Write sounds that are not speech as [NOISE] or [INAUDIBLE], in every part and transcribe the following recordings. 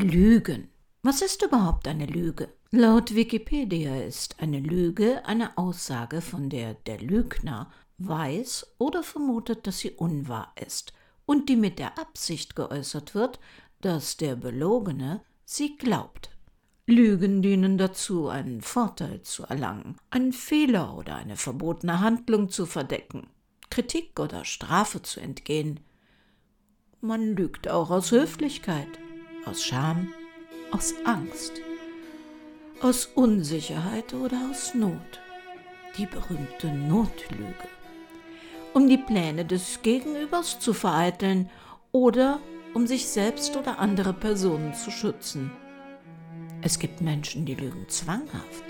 Lügen. Was ist überhaupt eine Lüge? Laut Wikipedia ist eine Lüge eine Aussage, von der der Lügner weiß oder vermutet, dass sie unwahr ist und die mit der Absicht geäußert wird, dass der Belogene sie glaubt. Lügen dienen dazu, einen Vorteil zu erlangen, einen Fehler oder eine verbotene Handlung zu verdecken, Kritik oder Strafe zu entgehen. Man lügt auch aus Höflichkeit, aus Scham, aus Angst, aus Unsicherheit oder aus Not. Die berühmte Notlüge. Um die Pläne des Gegenübers zu vereiteln oder um sich selbst oder andere Personen zu schützen. Es gibt Menschen, die lügen zwanghaft.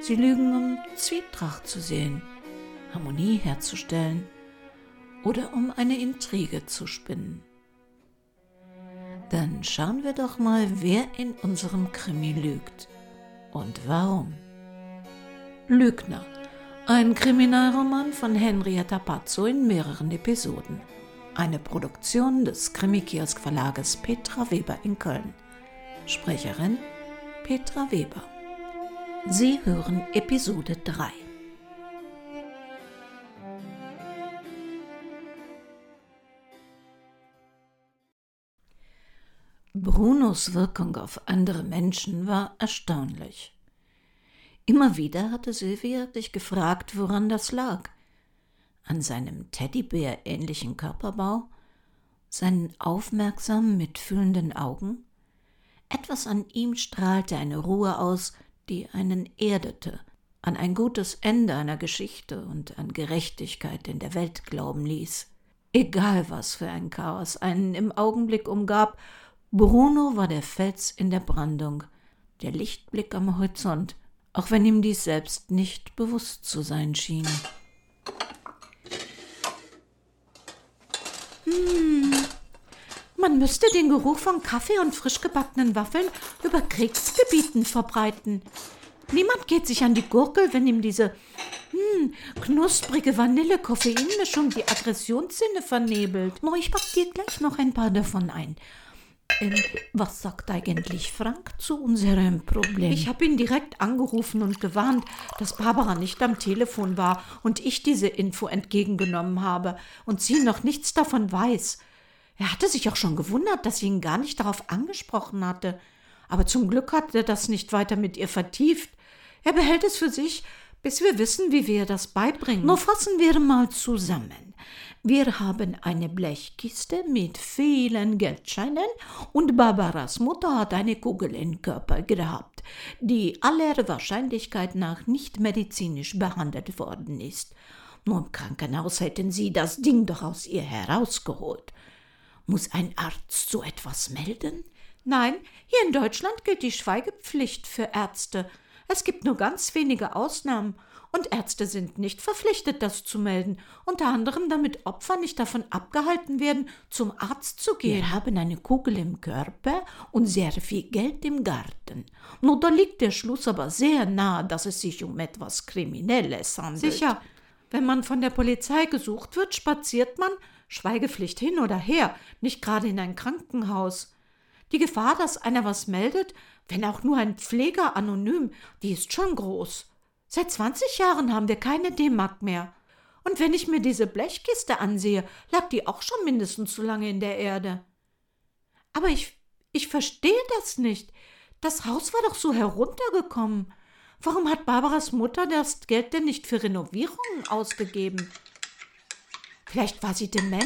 Sie lügen, um Zwietracht zu sehen, Harmonie herzustellen oder um eine Intrige zu spinnen. Dann schauen wir doch mal, wer in unserem Krimi lügt und warum. Lügner. Ein Kriminalroman von Henrietta Pazzo in mehreren Episoden. Eine Produktion des Krimi-Kiosk Verlages Petra Weber in Köln. Sprecherin Petra Weber. Sie hören Episode 3. Brunos Wirkung auf andere Menschen war erstaunlich. Immer wieder hatte Sylvia sich gefragt, woran das lag. An seinem Teddybär-ähnlichen Körperbau, seinen aufmerksam mitfühlenden Augen, etwas an ihm strahlte eine Ruhe aus, die einen erdete, an ein gutes Ende einer Geschichte und an Gerechtigkeit in der Welt glauben ließ. Egal was für ein Chaos einen im Augenblick umgab, Bruno war der Fels in der Brandung, der Lichtblick am Horizont, auch wenn ihm dies selbst nicht bewusst zu sein schien. Hm, man müsste den Geruch von Kaffee und frisch gebackenen Waffeln über Kriegsgebieten verbreiten. Niemand geht sich an die Gurkel, wenn ihm diese hm, knusprige Vanille-Koffeinmischung die Aggressionssinne vernebelt. Oh, ich pack dir gleich noch ein paar davon ein. Ähm, was sagt eigentlich Frank zu unserem Problem? Ich habe ihn direkt angerufen und gewarnt, dass Barbara nicht am Telefon war und ich diese Info entgegengenommen habe und sie noch nichts davon weiß. Er hatte sich auch schon gewundert, dass sie ihn gar nicht darauf angesprochen hatte. Aber zum Glück hat er das nicht weiter mit ihr vertieft. Er behält es für sich, bis wir wissen, wie wir das beibringen. Nur fassen wir mal zusammen. Wir haben eine Blechkiste mit vielen Geldscheinen und Barbaras Mutter hat eine Kugel im Körper gehabt, die aller Wahrscheinlichkeit nach nicht medizinisch behandelt worden ist. Nur im Krankenhaus hätten sie das Ding doch aus ihr herausgeholt. Muss ein Arzt so etwas melden? Nein, hier in Deutschland gilt die Schweigepflicht für Ärzte. Es gibt nur ganz wenige Ausnahmen, und Ärzte sind nicht verpflichtet, das zu melden, unter anderem damit Opfer nicht davon abgehalten werden, zum Arzt zu gehen. Wir haben eine Kugel im Körper und sehr viel Geld im Garten. Nur da liegt der Schluss aber sehr nahe, dass es sich um etwas Kriminelles handelt. Sicher, wenn man von der Polizei gesucht wird, spaziert man, Schweigepflicht hin oder her, nicht gerade in ein Krankenhaus. Die Gefahr, dass einer was meldet, wenn auch nur ein Pfleger anonym, die ist schon groß. Seit 20 Jahren haben wir keine D-Mark mehr. Und wenn ich mir diese Blechkiste ansehe, lag die auch schon mindestens so lange in der Erde. Aber ich, ich verstehe das nicht. Das Haus war doch so heruntergekommen. Warum hat Barbaras Mutter das Geld denn nicht für Renovierungen ausgegeben? Vielleicht war sie dement?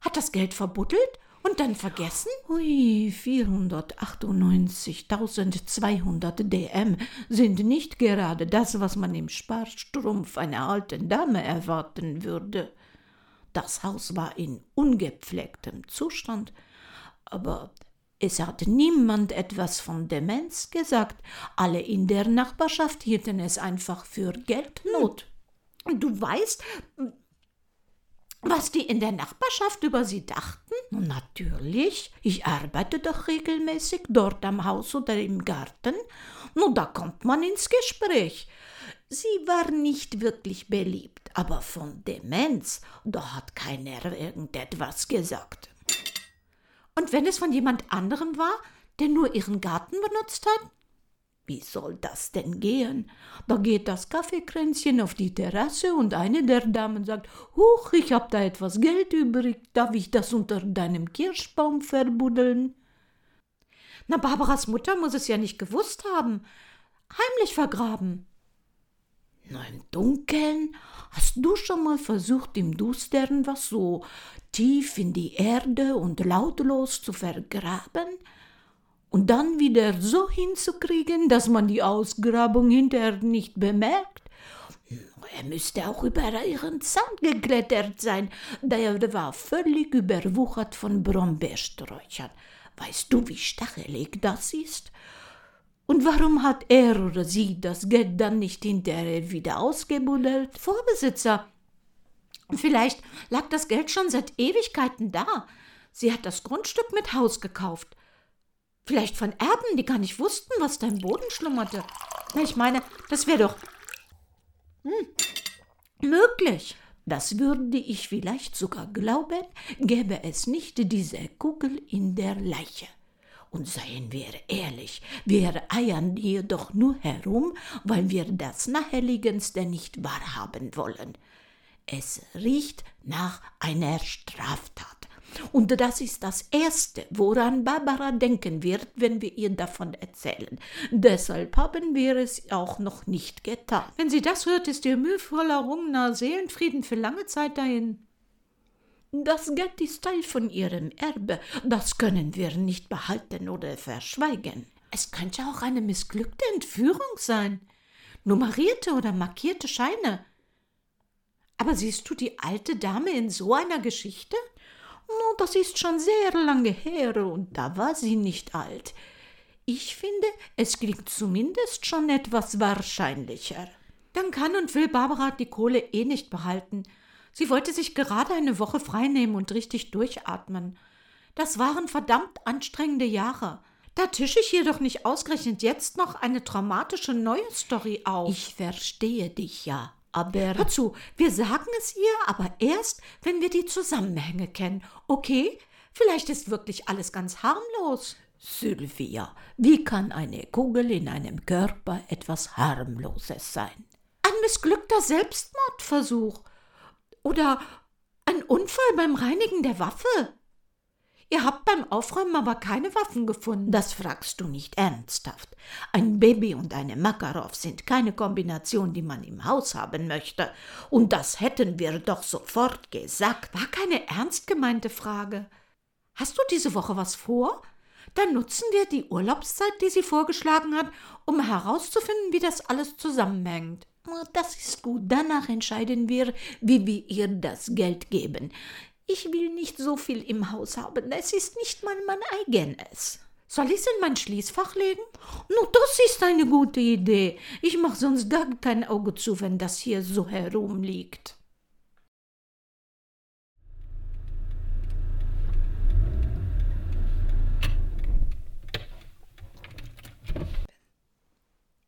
Hat das Geld verbuddelt und dann vergessen? Ui, 498.200 DM sind nicht gerade das, was man im Sparstrumpf einer alten Dame erwarten würde. Das Haus war in ungepflegtem Zustand, aber es hat niemand etwas von Demenz gesagt. Alle in der Nachbarschaft hielten es einfach für Geldnot. Du weißt, was die in der Nachbarschaft über sie dachten? Natürlich, ich arbeite doch regelmäßig dort am Haus oder im Garten. Nun, da kommt man ins Gespräch. Sie war nicht wirklich beliebt, aber von Demenz, da hat keiner irgendetwas gesagt. Und wenn es von jemand anderem war, der nur ihren Garten benutzt hat? Wie soll das denn gehen? Da geht das Kaffeekränzchen auf die Terrasse und eine der Damen sagt, Huch, ich hab da etwas Geld übrig, darf ich das unter deinem Kirschbaum verbuddeln? Na, Barbaras Mutter muss es ja nicht gewusst haben. Heimlich vergraben. Na, im Dunkeln? Hast du schon mal versucht, im Dustern was so tief in die Erde und lautlos zu vergraben? Und dann wieder so hinzukriegen, dass man die Ausgrabung hinterher nicht bemerkt? Er müsste auch über ihren Zaun geklettert sein. Der war völlig überwuchert von Brombeersträuchern. Weißt du, wie stachelig das ist? Und warum hat er oder sie das Geld dann nicht hinterher wieder ausgebuddelt? Vorbesitzer. Vielleicht lag das Geld schon seit Ewigkeiten da. Sie hat das Grundstück mit Haus gekauft. Vielleicht von Erben, die gar nicht wussten, was da im Boden schlummerte. Ich meine, das wäre doch hm, möglich. Das würde ich vielleicht sogar glauben, gäbe es nicht diese Kugel in der Leiche. Und seien wir ehrlich, wir eiern hier doch nur herum, weil wir das Naheliegendste nicht wahrhaben wollen. Es riecht nach einer Straftat. Und das ist das Erste, woran Barbara denken wird, wenn wir ihr davon erzählen. Deshalb haben wir es auch noch nicht getan. Wenn sie das hört, ist ihr mühevoll errungener Seelenfrieden für lange Zeit dahin. Das Geld ist Teil von ihrem Erbe. Das können wir nicht behalten oder verschweigen. Es könnte auch eine missglückte Entführung sein. Nummerierte oder markierte Scheine. Aber siehst du die alte Dame in so einer Geschichte? No, das ist schon sehr lange her und da war sie nicht alt. Ich finde, es klingt zumindest schon etwas wahrscheinlicher. Dann kann und will Barbara die Kohle eh nicht behalten. Sie wollte sich gerade eine Woche freinehmen und richtig durchatmen. Das waren verdammt anstrengende Jahre. Da tische ich ihr doch nicht ausgerechnet jetzt noch eine traumatische neue Story auf. Ich verstehe dich ja, aber. Hör zu, wir sagen es ihr, aber erst, wenn wir die Zusammenhänge kennen. Okay? Vielleicht ist wirklich alles ganz harmlos. Sylvia, wie kann eine Kugel in einem Körper etwas harmloses sein? Ein missglückter Selbstmordversuch. Oder ein Unfall beim Reinigen der Waffe. Ihr habt beim Aufräumen aber keine Waffen gefunden. Das fragst du nicht ernsthaft. Ein Baby und eine Makarov sind keine Kombination, die man im Haus haben möchte. Und das hätten wir doch sofort gesagt. War keine ernst gemeinte Frage. Hast du diese Woche was vor? Dann nutzen wir die Urlaubszeit, die sie vorgeschlagen hat, um herauszufinden, wie das alles zusammenhängt. Das ist gut. Danach entscheiden wir, wie wir ihr das Geld geben. Ich will nicht so viel im Haus haben. Es ist nicht mal mein eigenes. Soll ich es in mein Schließfach legen? No, das ist eine gute Idee. Ich mache sonst gar kein Auge zu, wenn das hier so herumliegt.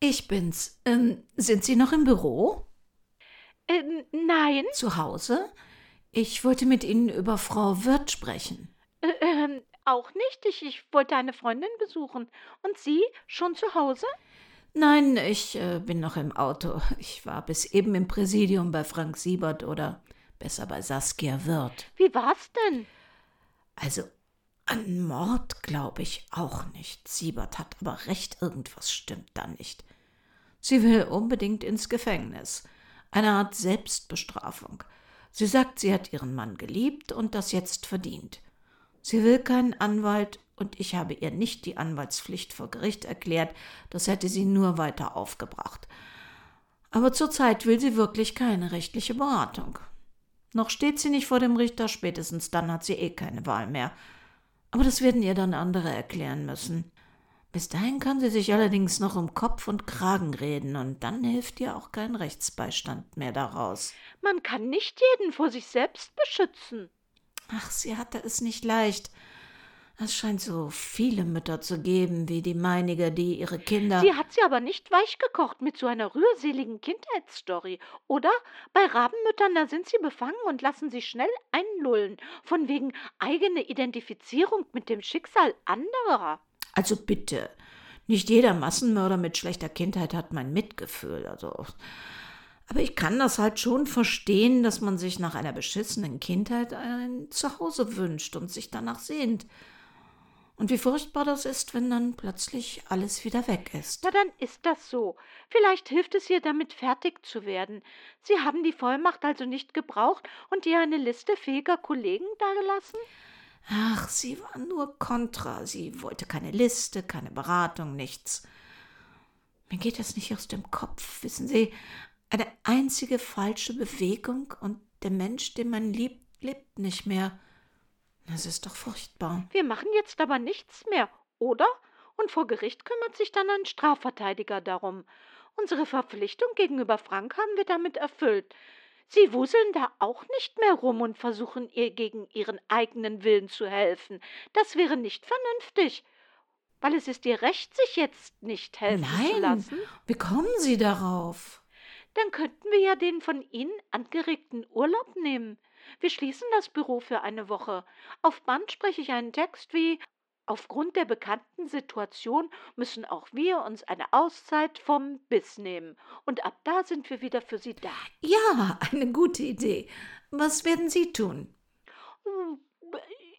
Ich bin's. Ähm, sind Sie noch im Büro? Äh, nein. Zu Hause? Ich wollte mit Ihnen über Frau Wirth sprechen. Äh, äh, auch nicht. Ich, ich wollte eine Freundin besuchen. Und Sie schon zu Hause? Nein, ich äh, bin noch im Auto. Ich war bis eben im Präsidium bei Frank Siebert oder besser bei Saskia Wirth. Wie war's denn? Also, an Mord glaube ich auch nicht. Siebert hat aber recht, irgendwas stimmt da nicht. Sie will unbedingt ins Gefängnis. Eine Art Selbstbestrafung. Sie sagt, sie hat ihren Mann geliebt und das jetzt verdient. Sie will keinen Anwalt und ich habe ihr nicht die Anwaltspflicht vor Gericht erklärt, das hätte sie nur weiter aufgebracht. Aber zurzeit will sie wirklich keine rechtliche Beratung. Noch steht sie nicht vor dem Richter, spätestens dann hat sie eh keine Wahl mehr. Aber das werden ihr dann andere erklären müssen. Bis dahin kann sie sich allerdings noch um Kopf und Kragen reden, und dann hilft ihr auch kein Rechtsbeistand mehr daraus. Man kann nicht jeden vor sich selbst beschützen. Ach, sie hatte es nicht leicht. Es scheint so viele Mütter zu geben wie die meinige, die ihre Kinder. Sie hat sie aber nicht weich gekocht mit so einer rührseligen Kindheitsstory, oder? Bei Rabenmüttern, da sind sie befangen und lassen sich schnell einlullen, von wegen eigene Identifizierung mit dem Schicksal anderer. Also bitte, nicht jeder Massenmörder mit schlechter Kindheit hat mein Mitgefühl. Also. Aber ich kann das halt schon verstehen, dass man sich nach einer beschissenen Kindheit ein Zuhause wünscht und sich danach sehnt. Und wie furchtbar das ist, wenn dann plötzlich alles wieder weg ist. Na, dann ist das so. Vielleicht hilft es ihr damit fertig zu werden. Sie haben die Vollmacht also nicht gebraucht und ihr eine Liste fähiger Kollegen dagelassen? Ach, sie war nur kontra. Sie wollte keine Liste, keine Beratung, nichts. Mir geht das nicht aus dem Kopf, wissen Sie. Eine einzige falsche Bewegung und der Mensch, den man liebt, lebt nicht mehr. Das ist doch furchtbar. Wir machen jetzt aber nichts mehr, oder? Und vor Gericht kümmert sich dann ein Strafverteidiger darum. Unsere Verpflichtung gegenüber Frank haben wir damit erfüllt. Sie wuseln da auch nicht mehr rum und versuchen ihr gegen ihren eigenen Willen zu helfen. Das wäre nicht vernünftig. Weil es ist ihr Recht, sich jetzt nicht helfen Nein, zu lassen. Wie kommen Sie darauf? Dann könnten wir ja den von Ihnen angeregten Urlaub nehmen. Wir schließen das Büro für eine Woche. Auf Band spreche ich einen Text wie Aufgrund der bekannten Situation müssen auch wir uns eine Auszeit vom Biss nehmen. Und ab da sind wir wieder für Sie da. Ja, eine gute Idee. Was werden Sie tun?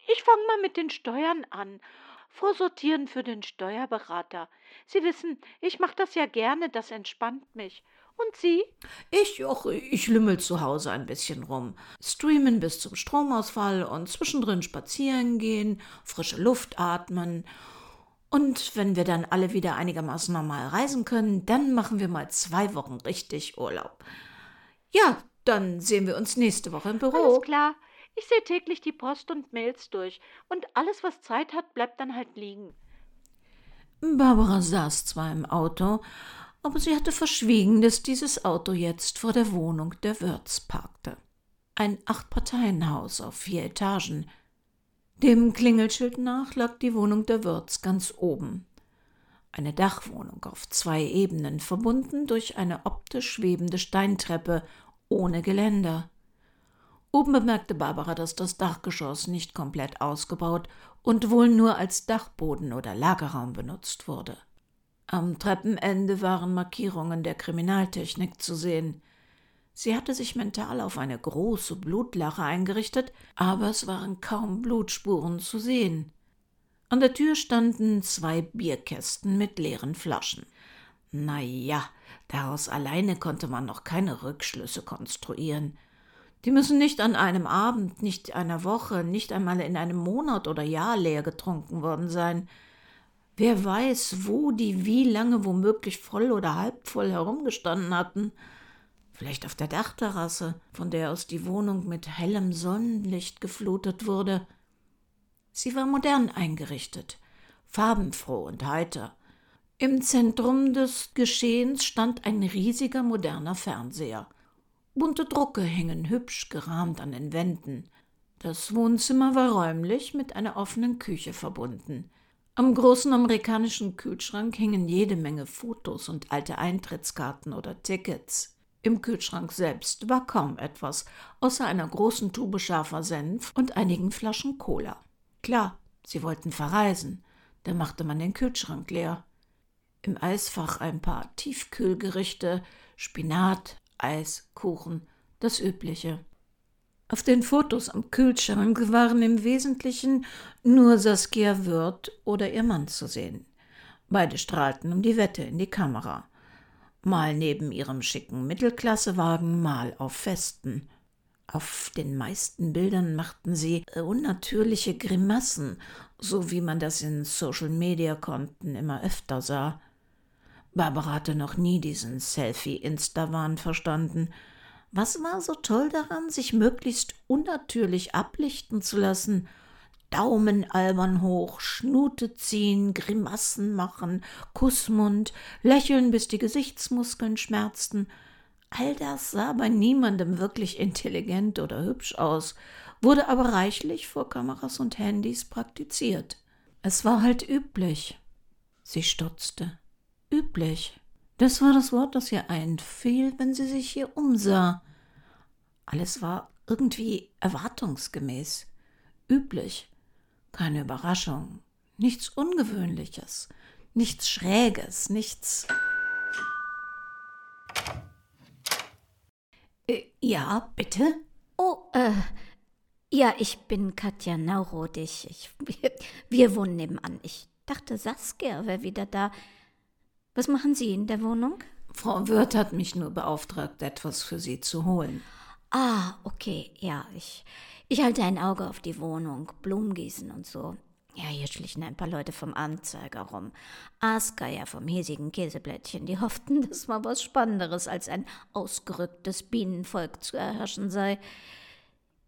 Ich fange mal mit den Steuern an. Vorsortieren für den Steuerberater. Sie wissen, ich mache das ja gerne, das entspannt mich. Und Sie? Ich, och, ich lümmel zu Hause ein bisschen rum. Streamen bis zum Stromausfall und zwischendrin spazieren gehen, frische Luft atmen. Und wenn wir dann alle wieder einigermaßen normal reisen können, dann machen wir mal zwei Wochen richtig Urlaub. Ja, dann sehen wir uns nächste Woche im Büro. Alles klar. Ich sehe täglich die Post und Mails durch. Und alles, was Zeit hat, bleibt dann halt liegen. Barbara saß zwar im Auto, aber sie hatte verschwiegen, dass dieses Auto jetzt vor der Wohnung der Wirts parkte. Ein Achtparteienhaus auf vier Etagen. Dem Klingelschild nach lag die Wohnung der Wirts ganz oben. Eine Dachwohnung auf zwei Ebenen, verbunden durch eine optisch schwebende Steintreppe ohne Geländer. Oben bemerkte Barbara, dass das Dachgeschoss nicht komplett ausgebaut und wohl nur als Dachboden oder Lagerraum benutzt wurde. Am Treppenende waren Markierungen der Kriminaltechnik zu sehen. Sie hatte sich mental auf eine große Blutlache eingerichtet, aber es waren kaum Blutspuren zu sehen. An der Tür standen zwei Bierkästen mit leeren Flaschen. Na ja, daraus alleine konnte man noch keine Rückschlüsse konstruieren. Die müssen nicht an einem Abend, nicht einer Woche, nicht einmal in einem Monat oder Jahr leer getrunken worden sein. Wer weiß, wo die wie lange womöglich voll oder halb voll herumgestanden hatten. Vielleicht auf der Dachterrasse, von der aus die Wohnung mit hellem Sonnenlicht geflutet wurde. Sie war modern eingerichtet, farbenfroh und heiter. Im Zentrum des Geschehens stand ein riesiger moderner Fernseher. Bunte Drucke hingen hübsch gerahmt an den Wänden. Das Wohnzimmer war räumlich mit einer offenen Küche verbunden. Am großen amerikanischen Kühlschrank hingen jede Menge Fotos und alte Eintrittskarten oder Tickets. Im Kühlschrank selbst war kaum etwas, außer einer großen Tube scharfer Senf und einigen Flaschen Cola. Klar, sie wollten verreisen, da machte man den Kühlschrank leer. Im Eisfach ein paar Tiefkühlgerichte, Spinat, Eis, Kuchen, das Übliche. Auf den Fotos am Kühlschrank waren im Wesentlichen nur Saskia Wirth oder ihr Mann zu sehen. Beide strahlten um die Wette in die Kamera. Mal neben ihrem schicken Mittelklassewagen, mal auf Festen. Auf den meisten Bildern machten sie unnatürliche Grimassen, so wie man das in Social-Media-Konten immer öfter sah. Barbara hatte noch nie diesen Selfie-Insta-Wahn verstanden – was war so toll daran, sich möglichst unnatürlich ablichten zu lassen? Daumen albern hoch, Schnute ziehen, Grimassen machen, Kussmund, lächeln, bis die Gesichtsmuskeln schmerzten. All das sah bei niemandem wirklich intelligent oder hübsch aus, wurde aber reichlich vor Kameras und Handys praktiziert. Es war halt üblich. Sie stutzte. Üblich. Das war das Wort, das ihr einfiel, wenn sie sich hier umsah. Alles war irgendwie erwartungsgemäß, üblich, keine Überraschung, nichts Ungewöhnliches, nichts Schräges, nichts. Äh, ja, bitte? Oh, äh, ja, ich bin Katja Naurodig. Ich, wir, [LAUGHS] wir wohnen nebenan. Ich dachte, Saskia wäre wieder da. Was machen Sie in der Wohnung? Frau Wirth hat mich nur beauftragt, etwas für Sie zu holen. Ah, okay, ja, ich, ich halte ein Auge auf die Wohnung, Blumen gießen und so. Ja, hier schlichen ein paar Leute vom Anzeiger rum. Aasgeier vom hiesigen Käseblättchen, die hofften, [LAUGHS] dass mal was Spannenderes als ein ausgerücktes Bienenvolk zu erherrschen sei.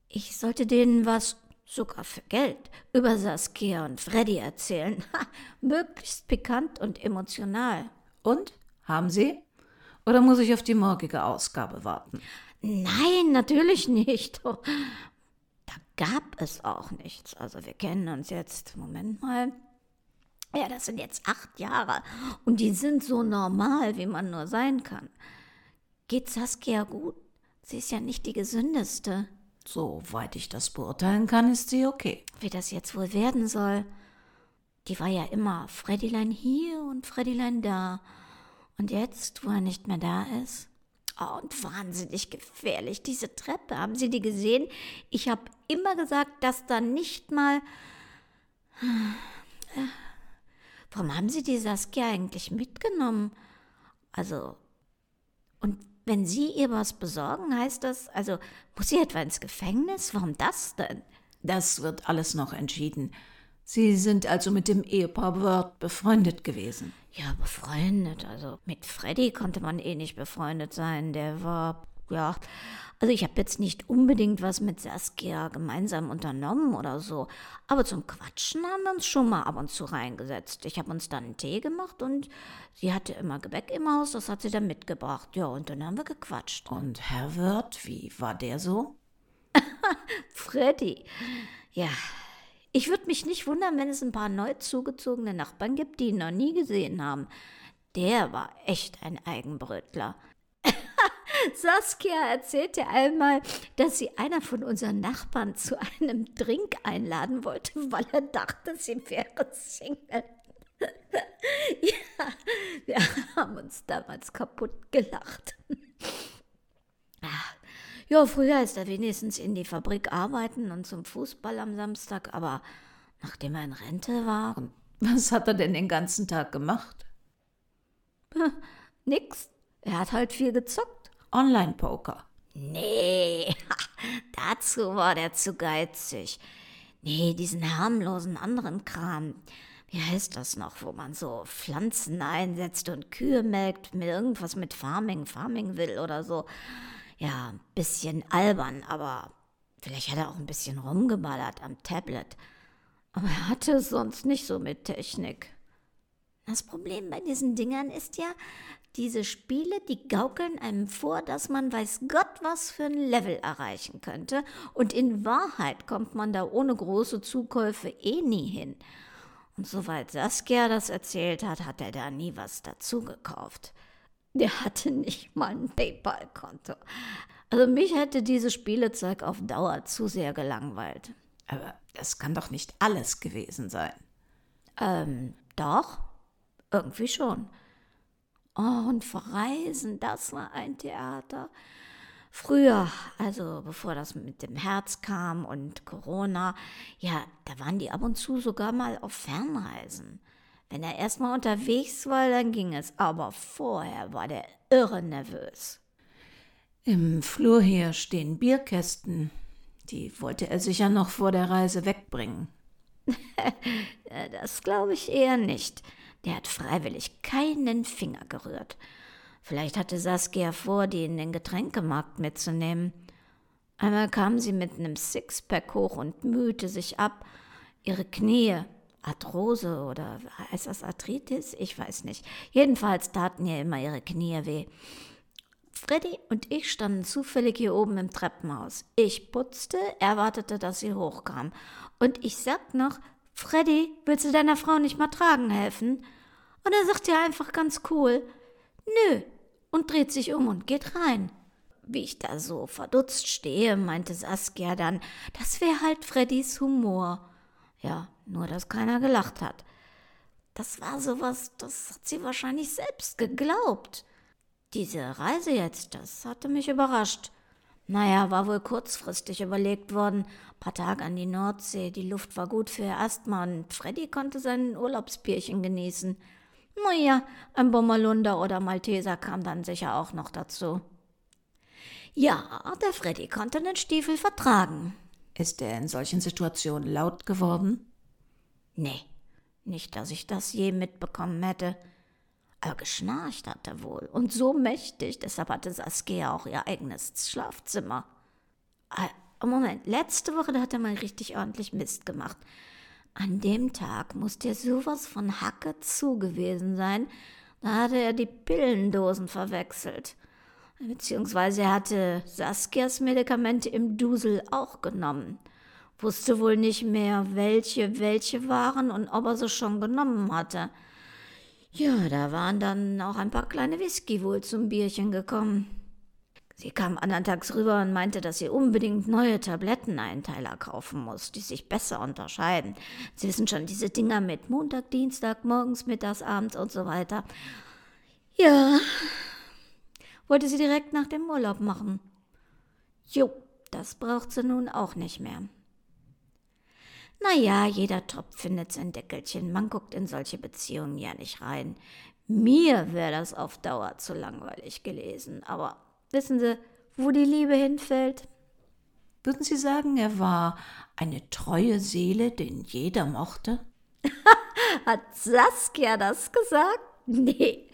Ich sollte denen was, sogar für Geld, über Saskia und Freddy erzählen. [LAUGHS] Ha, möglichst pikant und emotional. Und? Haben Sie? Oder muss ich auf die morgige Ausgabe warten? Nein, natürlich nicht. [LAUGHS] Da gab es auch nichts. Also wir kennen uns jetzt, Moment mal. Ja, das sind jetzt acht Jahre und die sind so normal, wie man nur sein kann. Geht Saskia gut? Sie ist ja nicht die gesündeste. Soweit ich das beurteilen kann, ist sie okay. Wie das jetzt wohl werden soll. Die war ja immer Freddylein hier und Freddylein da. Und jetzt, wo er nicht mehr da ist? Oh, und wahnsinnig gefährlich, diese Treppe. Haben Sie die gesehen? Ich habe immer gesagt, dass da nicht mal. Warum haben Sie die Saskia eigentlich mitgenommen? Also, und wenn Sie ihr was besorgen, heißt das, also, muss sie etwa ins Gefängnis? Warum das denn? Das wird alles noch entschieden. Sie sind also mit dem Ehepaar Word befreundet gewesen. Ja, befreundet. Also mit Freddy konnte man eh nicht befreundet sein. Der war, ja. Also ich habe jetzt nicht unbedingt was mit Saskia gemeinsam unternommen oder so. Aber zum Quatschen haben wir uns schon mal ab und zu reingesetzt. Ich habe uns dann einen Tee gemacht und sie hatte immer Gebäck im Haus, das hat sie dann mitgebracht. Ja, und dann haben wir gequatscht. Und Herr Word, wie war der so? [LAUGHS] Freddy. Ja, ich würde mich nicht wundern, wenn es ein paar neu zugezogene Nachbarn gibt, die ihn noch nie gesehen haben. Der war echt ein Eigenbrötler. [LAUGHS] Saskia erzählte einmal, dass sie einer von unseren Nachbarn zu einem Drink einladen wollte, weil er dachte, sie wäre Single. [LAUGHS] ja, wir haben uns damals kaputt gelacht. Ja, früher ist er wenigstens in die Fabrik arbeiten und zum Fußball am Samstag, aber nachdem er in Rente war. [LAUGHS] Was hat er denn den ganzen Tag gemacht? [LAUGHS] Nix. Er hat halt viel gezockt. Online-Poker. Nee, [LAUGHS] dazu war der zu geizig. Nee, diesen harmlosen anderen Kram. Wie heißt das noch, wo man so Pflanzen einsetzt und Kühe melkt, mit irgendwas mit Farming, Farming will oder so ja, ein bisschen albern, aber vielleicht hat er auch ein bisschen rumgeballert am Tablet. Aber er hatte es sonst nicht so mit Technik. Das Problem bei diesen Dingern ist ja, diese Spiele, die gaukeln einem vor, dass man weiß Gott was für ein Level erreichen könnte, und in Wahrheit kommt man da ohne große Zukäufe eh nie hin. Und soweit Saskia das erzählt hat, hat er da nie was dazu gekauft. Der hatte nicht mal ein PayPal-Konto. Also mich hätte dieses Spielezeug auf Dauer zu sehr gelangweilt. Aber das kann doch nicht alles gewesen sein. Ähm, doch. Irgendwie schon. Oh, und Verreisen, das war ein Theater. Früher, also bevor das mit dem Herz kam und Corona, ja, da waren die ab und zu sogar mal auf Fernreisen. Wenn er erstmal unterwegs war, dann ging es, aber vorher war der irre nervös. Im Flur hier stehen Bierkästen. Die wollte er sicher noch vor der Reise wegbringen. [LAUGHS] das glaube ich eher nicht. Der hat freiwillig keinen Finger gerührt. Vielleicht hatte Saskia vor, die in den Getränkemarkt mitzunehmen. Einmal kam sie mit einem Sixpack hoch und mühte sich ab. Ihre Knie Arthrose oder heißt das Arthritis? Ich weiß nicht. Jedenfalls taten ihr immer ihre Knie weh. Freddy und ich standen zufällig hier oben im Treppenhaus. Ich putzte, er wartete, dass sie hochkam. Und ich sag noch, Freddy, willst du deiner Frau nicht mal tragen helfen? Und er sagt ja einfach ganz cool, nö, und dreht sich um und geht rein. Wie ich da so verdutzt stehe, meinte Saskia dann, das wäre halt Freddys Humor. Ja, nur dass keiner gelacht hat. Das war sowas, das hat sie wahrscheinlich selbst geglaubt. Diese Reise jetzt, das hatte mich überrascht. Naja, war wohl kurzfristig überlegt worden. Paar Tage an die Nordsee, die Luft war gut für ihr Asthma und Freddy konnte sein Urlaubsbierchen genießen. Naja, ein Bommerlunder oder Malteser kam dann sicher auch noch dazu. Ja, der Freddy konnte den Stiefel vertragen. Ist er in solchen Situationen laut geworden? Nee, nicht, dass ich das je mitbekommen hätte. Aber geschnarcht hat er wohl. Und so mächtig, deshalb hatte Saskia auch ihr eigenes Schlafzimmer. Moment, letzte Woche, da hat er mal richtig ordentlich Mist gemacht. An dem Tag muss der sowas von Hacke zu gewesen sein. Da hatte er die Pillendosen verwechselt. Beziehungsweise er hatte Saskias Medikamente im Dusel auch genommen. Wusste wohl nicht mehr, welche welche waren und ob er sie schon genommen hatte. Ja, da waren dann auch ein paar kleine Whisky wohl zum Bierchen gekommen. Sie kam andern Tags rüber und meinte, dass sie unbedingt neue Tabletteneinteiler kaufen muss, die sich besser unterscheiden. Sie wissen schon, diese Dinger mit Montag, Dienstag, morgens, mittags, abends und so weiter. Ja, wollte sie direkt nach dem Urlaub machen. Jo, das braucht sie nun auch nicht mehr. Naja, jeder Topf findet sein Deckelchen. Man guckt in solche Beziehungen ja nicht rein. Mir wäre das auf Dauer zu langweilig gelesen. Aber wissen Sie, wo die Liebe hinfällt? Würden Sie sagen, er war eine treue Seele, den jeder mochte? [LAUGHS] Hat Saskia das gesagt? [LAUGHS] Nee,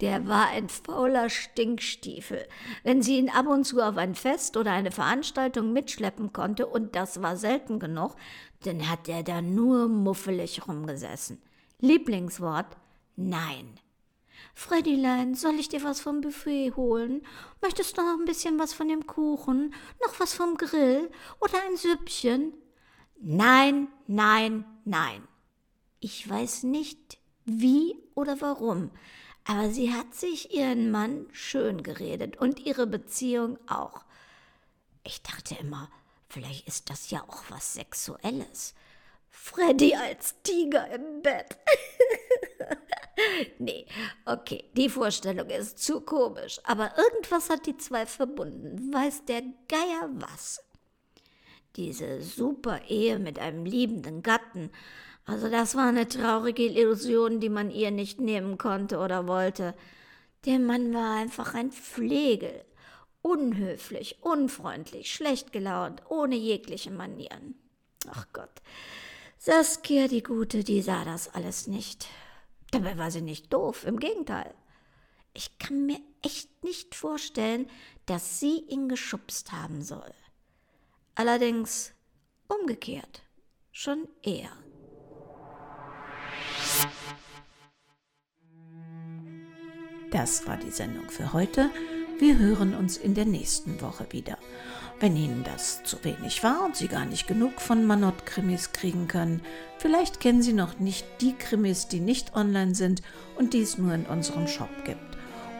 der war ein fauler Stinkstiefel. Wenn sie ihn ab und zu auf ein Fest oder eine Veranstaltung mitschleppen konnte, und das war selten genug, dann hat er da nur muffelig rumgesessen. Lieblingswort? Nein. Freddylein, soll ich dir was vom Buffet holen? Möchtest du noch ein bisschen was von dem Kuchen? Noch was vom Grill? Oder ein Süppchen? Nein, nein, nein. Ich weiß nicht, wie oder warum, aber sie hat sich ihren Mann schön geredet und ihre Beziehung auch. Ich dachte immer, vielleicht ist das ja auch was Sexuelles. Freddy als Tiger im Bett. [LAUGHS] nee, okay, die Vorstellung ist zu komisch, aber irgendwas hat die zwei verbunden. Weiß der Geier was? Diese super Ehe mit einem liebenden Gatten also das war eine traurige Illusion, die man ihr nicht nehmen konnte oder wollte. Der Mann war einfach ein Flegel, unhöflich, unfreundlich, schlecht gelaunt, ohne jegliche Manieren. Ach Gott, Saskia, die Gute, die sah das alles nicht. Dabei war sie nicht doof, im Gegenteil. Ich kann mir echt nicht vorstellen, dass sie ihn geschubst haben soll. Allerdings umgekehrt, schon eher. Das war die Sendung für heute. Wir hören uns in der nächsten Woche wieder. Wenn Ihnen das zu wenig war und Sie gar nicht genug von Manott-Krimis kriegen können, vielleicht kennen Sie noch nicht die Krimis, die nicht online sind und die es nur in unserem Shop gibt.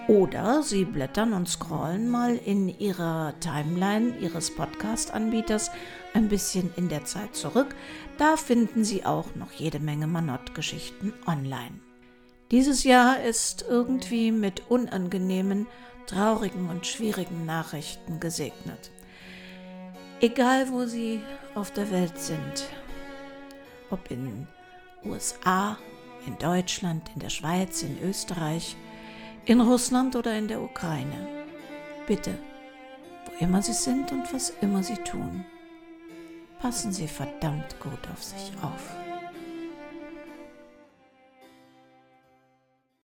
Oder Sie blättern und scrollen mal in Ihrer Timeline Ihres Podcast-Anbieters ein bisschen in der Zeit zurück. Da finden Sie auch noch jede Menge Manott-Geschichten online. Dieses Jahr ist irgendwie mit unangenehmen, traurigen und schwierigen Nachrichten gesegnet. Egal wo Sie auf der Welt sind, ob in USA, in Deutschland, in der Schweiz, in Österreich, in Russland oder in der Ukraine, bitte, wo immer Sie sind und was immer Sie tun, passen Sie verdammt gut auf sich auf.